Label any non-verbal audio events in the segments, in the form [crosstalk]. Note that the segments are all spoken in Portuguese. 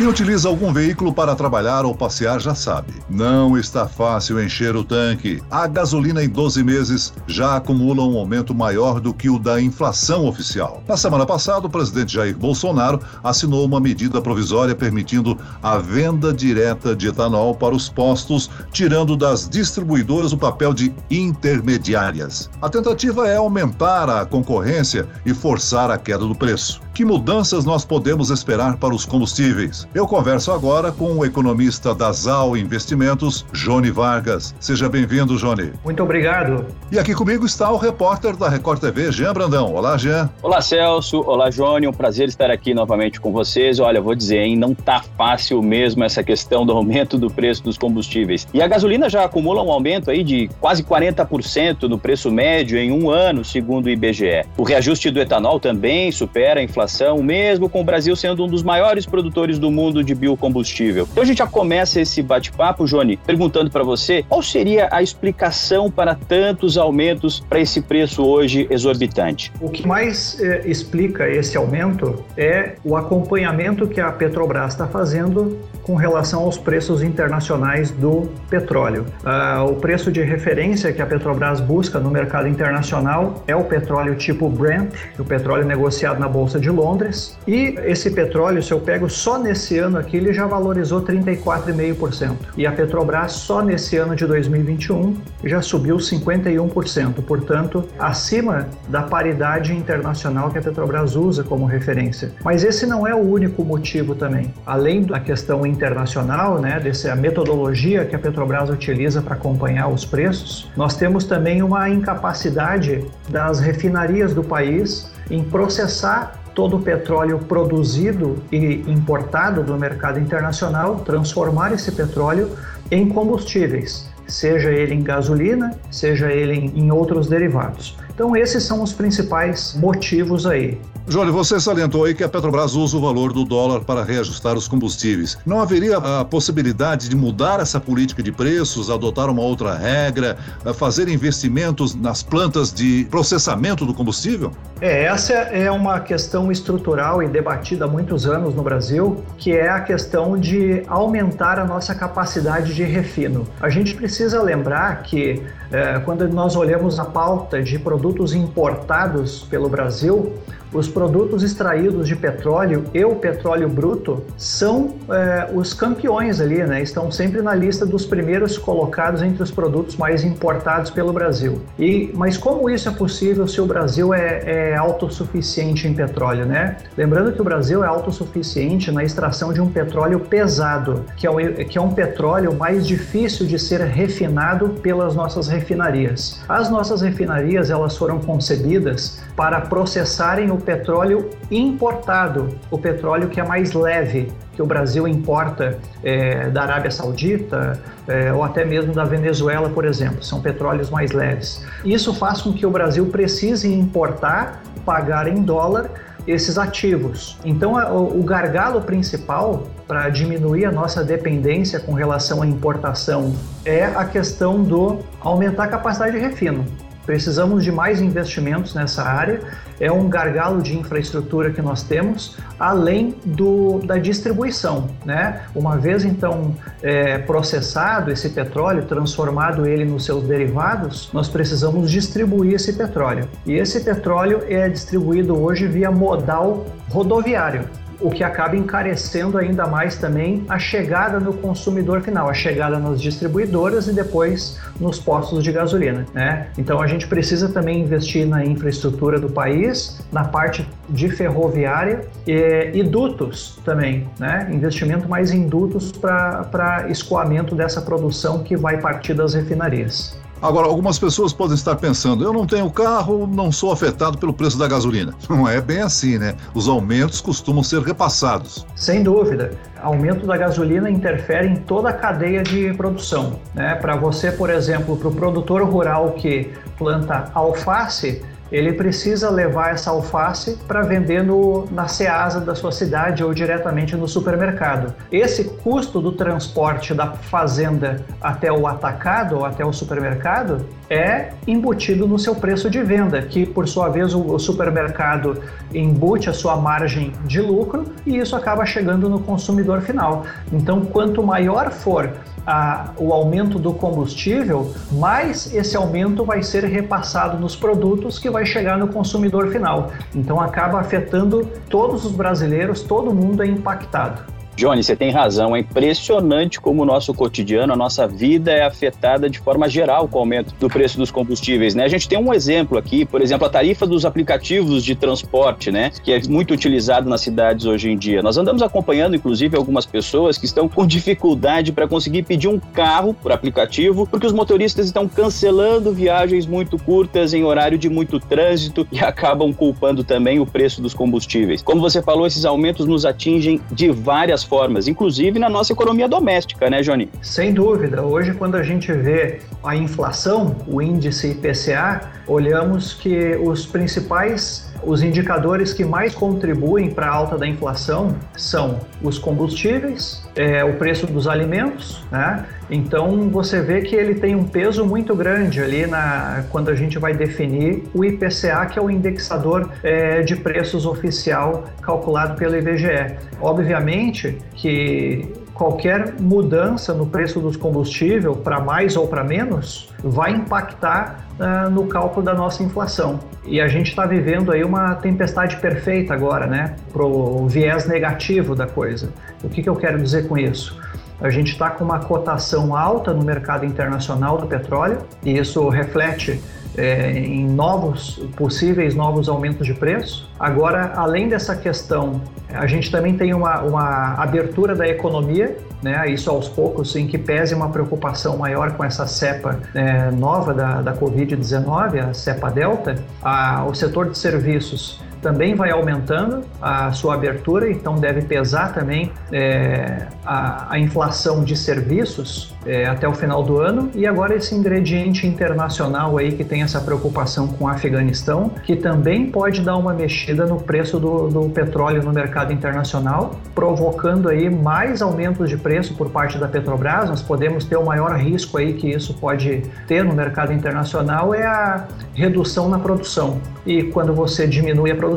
Quem utiliza algum veículo para trabalhar ou passear já sabe. Não está fácil encher o tanque. A gasolina em 12 meses já acumula um aumento maior do que o da inflação oficial. Na semana passada, o presidente Jair Bolsonaro assinou uma medida provisória permitindo a venda direta de etanol para os postos, tirando das distribuidoras o papel de intermediárias. A tentativa é aumentar a concorrência e forçar a queda do preço. Que mudanças nós podemos esperar para os combustíveis? Eu converso agora com o economista da ZAL Investimentos, Jone Vargas. Seja bem-vindo, Jone. Muito obrigado. E aqui comigo está o repórter da Record TV, Jean Brandão. Olá, Jean. Olá, Celso. Olá, Jone. Um prazer estar aqui novamente com vocês. Olha, vou dizer, hein, não tá fácil mesmo essa questão do aumento do preço dos combustíveis. E a gasolina já acumula um aumento aí de quase 40% no preço médio em um ano, segundo o IBGE. O reajuste do etanol também supera a inflação, mesmo com o Brasil sendo um dos maiores produtores do mundo de biocombustível. Então a gente já começa esse bate-papo, Johnny, perguntando para você qual seria a explicação para tantos aumentos para esse preço hoje exorbitante. O que mais eh, explica esse aumento é o acompanhamento que a Petrobras está fazendo com relação aos preços internacionais do petróleo. Uh, o preço de referência que a Petrobras busca no mercado internacional é o petróleo tipo Brent, o petróleo negociado na Bolsa de Londres. E esse petróleo, se eu pego só nesse ano aqui, ele já valorizou 34,5%. E a Petrobras só nesse ano de 2021 já subiu 51%, portanto, acima da paridade internacional que a Petrobras usa como referência. Mas esse não é o único motivo também. Além da questão internacional, né, dessa metodologia que a Petrobras utiliza para acompanhar os preços, nós temos também uma incapacidade das refinarias do país em processar todo o petróleo produzido e importado do mercado internacional, transformar esse petróleo em combustíveis, seja ele em gasolina, seja ele em outros derivados. Então esses são os principais motivos aí. Júlio, você salientou aí que a Petrobras usa o valor do dólar para reajustar os combustíveis. Não haveria a possibilidade de mudar essa política de preços, adotar uma outra regra, fazer investimentos nas plantas de processamento do combustível? É, essa é uma questão estrutural e debatida há muitos anos no Brasil, que é a questão de aumentar a nossa capacidade de refino. A gente precisa lembrar que é, quando nós olhamos a pauta de produtos importados pelo Brasil, os produtos extraídos de petróleo e o petróleo bruto são é, os campeões ali, né? Estão sempre na lista dos primeiros colocados entre os produtos mais importados pelo Brasil. E mas como isso é possível se o Brasil é, é autossuficiente em petróleo, né? Lembrando que o Brasil é autossuficiente na extração de um petróleo pesado, que é, o, que é um petróleo mais difícil de ser refinado pelas nossas refinarias. As nossas refinarias elas foram concebidas para processarem o petróleo importado, o petróleo que é mais leve, que o Brasil importa é, da Arábia Saudita é, ou até mesmo da Venezuela, por exemplo. São petróleos mais leves. Isso faz com que o Brasil precise importar, pagar em dólar esses ativos. Então, o gargalo principal para diminuir a nossa dependência com relação à importação é a questão do aumentar a capacidade de refino. Precisamos de mais investimentos nessa área. É um gargalo de infraestrutura que nós temos, além do, da distribuição. Né? Uma vez então é, processado esse petróleo, transformado ele nos seus derivados, nós precisamos distribuir esse petróleo. E esse petróleo é distribuído hoje via modal rodoviário o que acaba encarecendo ainda mais também a chegada no consumidor final, a chegada nas distribuidoras e depois nos postos de gasolina. Né? Então a gente precisa também investir na infraestrutura do país, na parte de ferroviária e, e dutos também, né? investimento mais em dutos para escoamento dessa produção que vai partir das refinarias. Agora, algumas pessoas podem estar pensando: eu não tenho carro, não sou afetado pelo preço da gasolina. [laughs] Não é bem assim, né? Os aumentos costumam ser repassados. Sem dúvida. Aumento da gasolina interfere em toda a cadeia de produção. Né? Para você, por exemplo, para o produtor rural que planta alface, ele precisa levar essa alface para vender no, na Ceasa da sua cidade ou diretamente no supermercado. Esse custo do transporte da fazenda até o atacado ou até o supermercado é embutido no seu preço de venda, que por sua vez o supermercado embute a sua margem de lucro e isso acaba chegando no consumidor final. Então, quanto maior for a, o aumento do combustível, mais esse aumento vai ser repassado nos produtos que vai chegar no consumidor final. Então acaba afetando todos os brasileiros, todo mundo é impactado. Johnny, você tem razão. É impressionante como o nosso cotidiano, a nossa vida é afetada de forma geral com o aumento do preço dos combustíveis. Né? A gente tem um exemplo aqui, por exemplo, a tarifa dos aplicativos de transporte, né? que é muito utilizado nas cidades hoje em dia. Nós andamos acompanhando, inclusive, algumas pessoas que estão com dificuldade para conseguir pedir um carro por aplicativo, porque os motoristas estão cancelando viagens muito curtas em horário de muito trânsito e [laughs] acabam culpando também o preço dos combustíveis. Como você falou, esses aumentos nos atingem de várias formas, inclusive na nossa economia doméstica, né, Johnny? Sem dúvida. Hoje, quando a gente vê a inflação, o índice IPCA, olhamos que os principais os indicadores que mais contribuem para a alta da inflação são os combustíveis, é, o preço dos alimentos, né? Então você vê que ele tem um peso muito grande ali na, quando a gente vai definir o IPCA, que é o indexador é, de preços oficial calculado pelo IBGE. Obviamente que qualquer mudança no preço dos combustíveis, para mais ou para menos, vai impactar uh, no cálculo da nossa inflação. E a gente está vivendo aí uma tempestade perfeita agora, né? Para o viés negativo da coisa. O que, que eu quero dizer com isso? A gente está com uma cotação alta no mercado internacional do petróleo e isso reflete é, em novos possíveis novos aumentos de preço. Agora, além dessa questão, a gente também tem uma, uma abertura da economia, né? Isso aos poucos, em que pese uma preocupação maior com essa cepa é, nova da, da Covid-19, a cepa delta, a, o setor de serviços também vai aumentando a sua abertura, então deve pesar também é, a, a, inflação de serviços é, até o final do ano. E agora esse ingrediente internacional aí que tem essa preocupação com o Afeganistão, que também pode dar uma mexida no preço do, do petróleo no mercado internacional, provocando aí mais aumentos de preço por parte da Petrobras. Nós podemos ter o maior risco aí que isso pode ter no mercado internacional é a redução na produção. E quando você diminui a produção,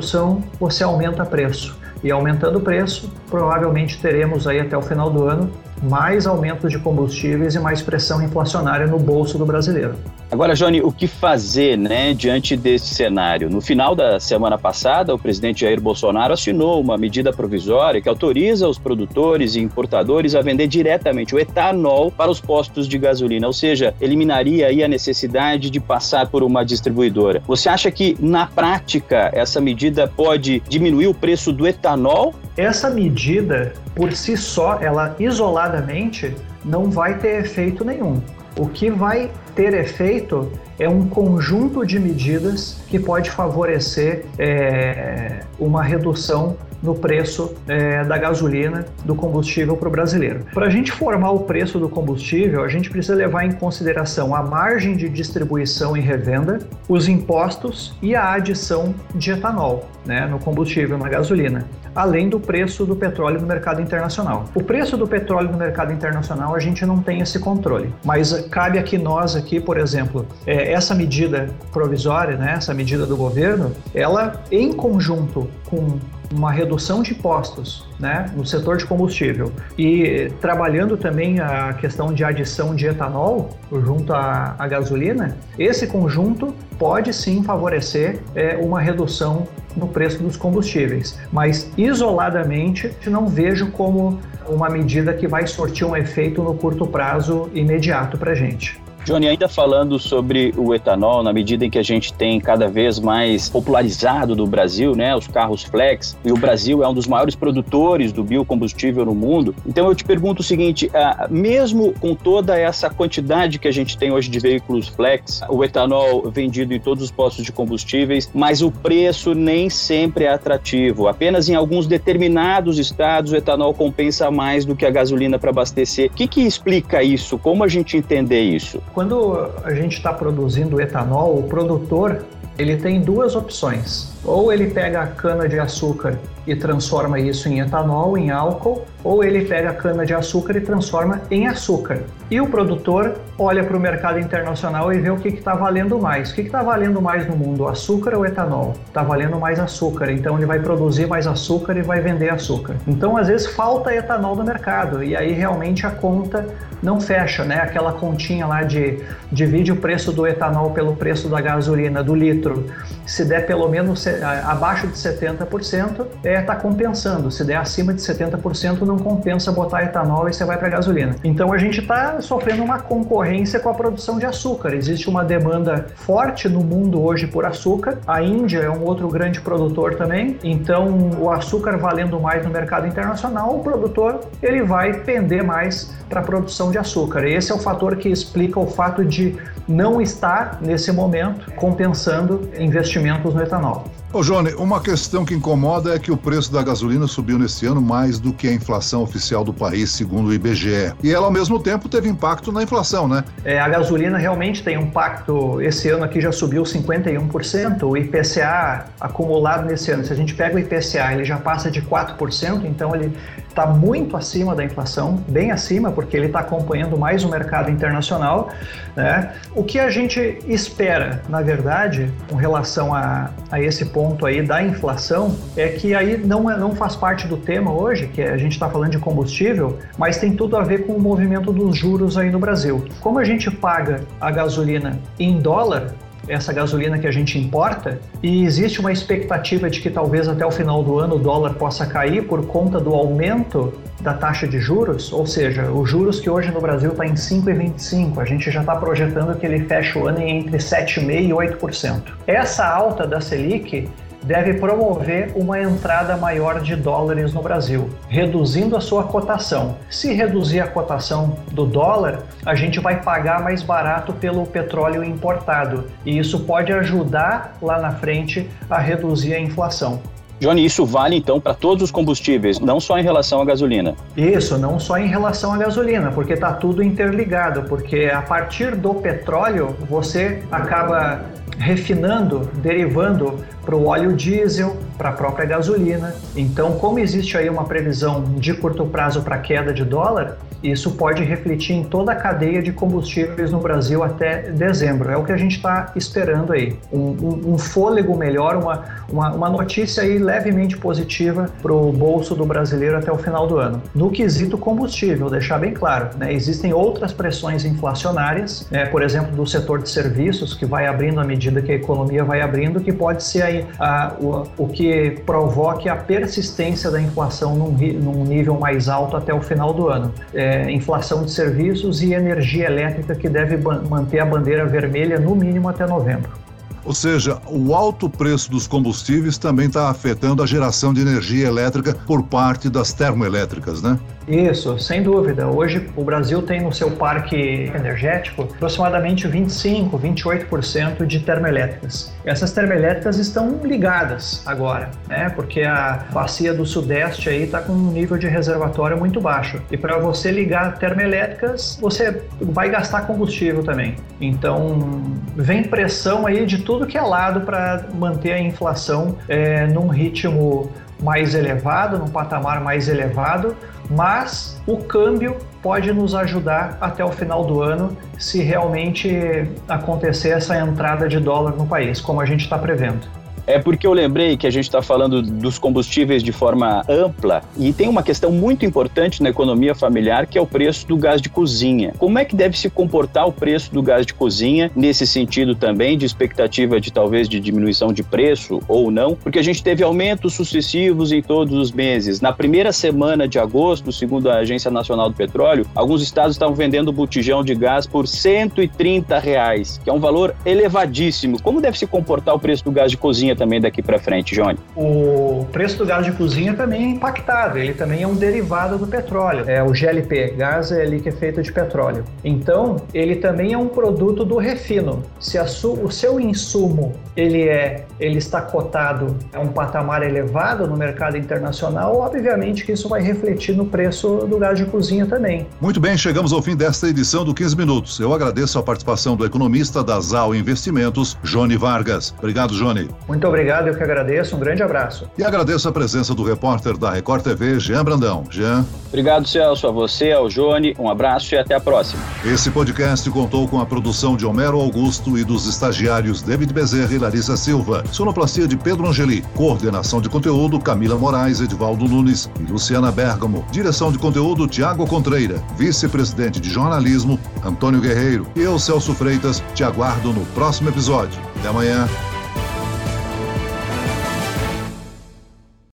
você aumenta preço. E aumentando o preço, provavelmente teremos aí até o final do ano mais aumentos de combustíveis e mais pressão inflacionária no bolso do brasileiro. Agora, Johnny, o que fazer né, diante desse cenário? No final da semana passada, o presidente Jair Bolsonaro assinou uma medida provisória que autoriza os produtores e importadores a vender diretamente o etanol para os postos de gasolina, ou seja, eliminaria aí a necessidade de passar por uma distribuidora. Você acha que, na prática, essa medida pode diminuir o preço do etanol? Essa medida, por si só, ela isoladamente, não vai ter efeito nenhum. O que vai ter efeito é um conjunto de medidas que pode favorecer é, uma redução no preço é, da gasolina, do combustível para o brasileiro. Para a gente formar o preço do combustível, a gente precisa levar em consideração a margem de distribuição e revenda, os impostos e a adição de etanol né, no combustível, na gasolina, além do preço do petróleo no mercado internacional. O preço do petróleo no mercado internacional a gente não tem esse controle, mas cabe aqui nós aqui, por exemplo, é, essa medida provisória, né, essa medida do governo, ela em conjunto com uma redução de impostos né, no setor de combustível e trabalhando também a questão de adição de etanol junto à, à gasolina, esse conjunto pode sim favorecer é, uma redução no preço dos combustíveis, mas isoladamente não vejo como uma medida que vai sortir um efeito no curto prazo imediato para a gente. Johnny, ainda falando sobre o etanol, na medida em que a gente tem cada vez mais popularizado no Brasil, né, os carros flex, e o Brasil é um dos maiores produtores do biocombustível no mundo. Então eu te pergunto o seguinte: ah, mesmo com toda essa quantidade que a gente tem hoje de veículos flex, o etanol vendido em todos os postos de combustíveis, mas o preço nem sempre é atrativo. Apenas em alguns determinados estados o etanol compensa mais do que a gasolina para abastecer. O que, que explica isso? Como a gente entender isso? Quando a gente está produzindo etanol, o produtor ele tem duas opções. Ou ele pega a cana de açúcar e transforma isso em etanol, em álcool, ou ele pega a cana de açúcar e transforma em açúcar. E o produtor olha para o mercado internacional e vê o que está valendo mais. O que está valendo mais no mundo, açúcar ou etanol? Está valendo mais açúcar, então ele vai produzir mais açúcar e vai vender açúcar. Então, às vezes, falta etanol no mercado e aí realmente a conta não fecha, né? Aquela continha lá de divide o preço do etanol pelo preço da gasolina, do litro. Se der pelo menos abaixo de 70%, é, tá compensando. Se der acima de 70%, não compensa botar etanol e você vai para gasolina. Então a gente está sofrendo uma concorrência com a produção de açúcar. Existe uma demanda forte no mundo hoje por açúcar. A Índia é um outro grande produtor também. Então o açúcar valendo mais no mercado internacional, o produtor ele vai pender mais para a produção de açúcar. Esse é o fator que explica o fato de não estar nesse momento compensando investimentos no etanol. Ô, Johnny, uma questão que incomoda é que o preço da gasolina subiu nesse ano mais do que a inflação oficial do país, segundo o IBGE. E ela, ao mesmo tempo, teve impacto na inflação, né? É, a gasolina realmente tem um impacto. Esse ano aqui já subiu 51%. O IPCA acumulado nesse ano, se a gente pega o IPCA, ele já passa de 4%, então ele está muito acima da inflação, bem acima, porque ele está acompanhando mais o mercado internacional. Né? O que a gente espera, na verdade, com relação a, a esse ponto aí da inflação, é que aí não, é, não faz parte do tema hoje, que a gente está falando de combustível, mas tem tudo a ver com o movimento dos juros aí no Brasil. Como a gente paga a gasolina em dólar, essa gasolina que a gente importa e existe uma expectativa de que talvez até o final do ano o dólar possa cair por conta do aumento da taxa de juros, ou seja, os juros que hoje no Brasil está em 5,25, a gente já está projetando que ele feche o ano em entre 7,5% e 8%. Essa alta da Selic deve promover uma entrada maior de dólares no Brasil, reduzindo a sua cotação. Se reduzir a cotação do dólar, a gente vai pagar mais barato pelo petróleo importado, e isso pode ajudar lá na frente a reduzir a inflação. Johnny, isso vale então para todos os combustíveis, não só em relação à gasolina? Isso, não só em relação à gasolina, porque está tudo interligado, porque a partir do petróleo você acaba refinando, derivando para o óleo diesel, para a própria gasolina. Então, como existe aí uma previsão de curto prazo para queda de dólar, isso pode refletir em toda a cadeia de combustíveis no Brasil até dezembro. É o que a gente está esperando aí. Um, um, um, fôlego melhor, uma, uma, uma notícia aí levemente positiva para o bolso do brasileiro até o final do ano. No quesito combustível, deixar bem claro, né, existem outras pressões inflacionárias, né, por exemplo, do setor de serviços, que vai abrindo à medida que a economia vai abrindo, que pode ser aí a, o, o que provoque a persistência da inflação num, num nível mais alto até o final do ano. É, inflação de serviços e energia elétrica que deve manter a bandeira vermelha no mínimo até novembro. Ou seja, o alto preço dos combustíveis também está afetando a geração de energia elétrica por parte das termoelétricas, né? Isso, sem dúvida. Hoje o Brasil tem no seu parque energético aproximadamente 25, 28% de termoelétricas. Essas termoelétricas estão ligadas agora, né? Porque a bacia do Sudeste aí está com um nível de reservatório muito baixo. E para você ligar termoelétricas, você vai gastar combustível também. Então vem pressão aí de tudo que é lado para manter a inflação é, num ritmo mais elevado, num patamar mais elevado, mas o câmbio pode nos ajudar até o final do ano se realmente acontecer essa entrada de dólar no país, como a gente está prevendo. É porque eu lembrei que a gente está falando dos combustíveis de forma ampla e tem uma questão muito importante na economia familiar que é o preço do gás de cozinha. Como é que deve se comportar o preço do gás de cozinha nesse sentido também de expectativa de talvez de diminuição de preço ou não? Porque a gente teve aumentos sucessivos em todos os meses. Na primeira semana de agosto, segundo a Agência Nacional do Petróleo, alguns estados estavam vendendo botijão de gás por 130 reais, que é um valor elevadíssimo. Como deve se comportar o preço do gás de cozinha cozinha também daqui para frente, Johnny? O preço do gás de cozinha também é impactado, ele também é um derivado do petróleo. É o GLP, gás é liquefeito de petróleo. Então, ele também é um produto do refino. Se o seu insumo ele é, ele está cotado a um patamar elevado no mercado internacional, obviamente que isso vai refletir no preço do gás de cozinha também. Muito bem, chegamos ao fim desta edição do 15 Minutos. Eu agradeço a participação do economista da ZAL Investimentos, Johnny Vargas. Obrigado, Johnny. Muito Muito obrigado, eu que agradeço. Um grande abraço. E agradeço a presença do repórter da Record TV, Jean Brandão. Jean. Obrigado, Celso, a você, ao Jone. Um abraço e até a próxima. Esse podcast contou com a produção de Homero Augusto e dos estagiários David Bezerra e Larissa Silva. Sonoplastia de Pedro Angeli. Coordenação de conteúdo Camila Moraes, Edvaldo Nunes e Luciana Bergamo. Direção de conteúdo Tiago Contreira. Vice-presidente de jornalismo Antônio Guerreiro. E eu, Celso Freitas, te aguardo no próximo episódio. Até amanhã.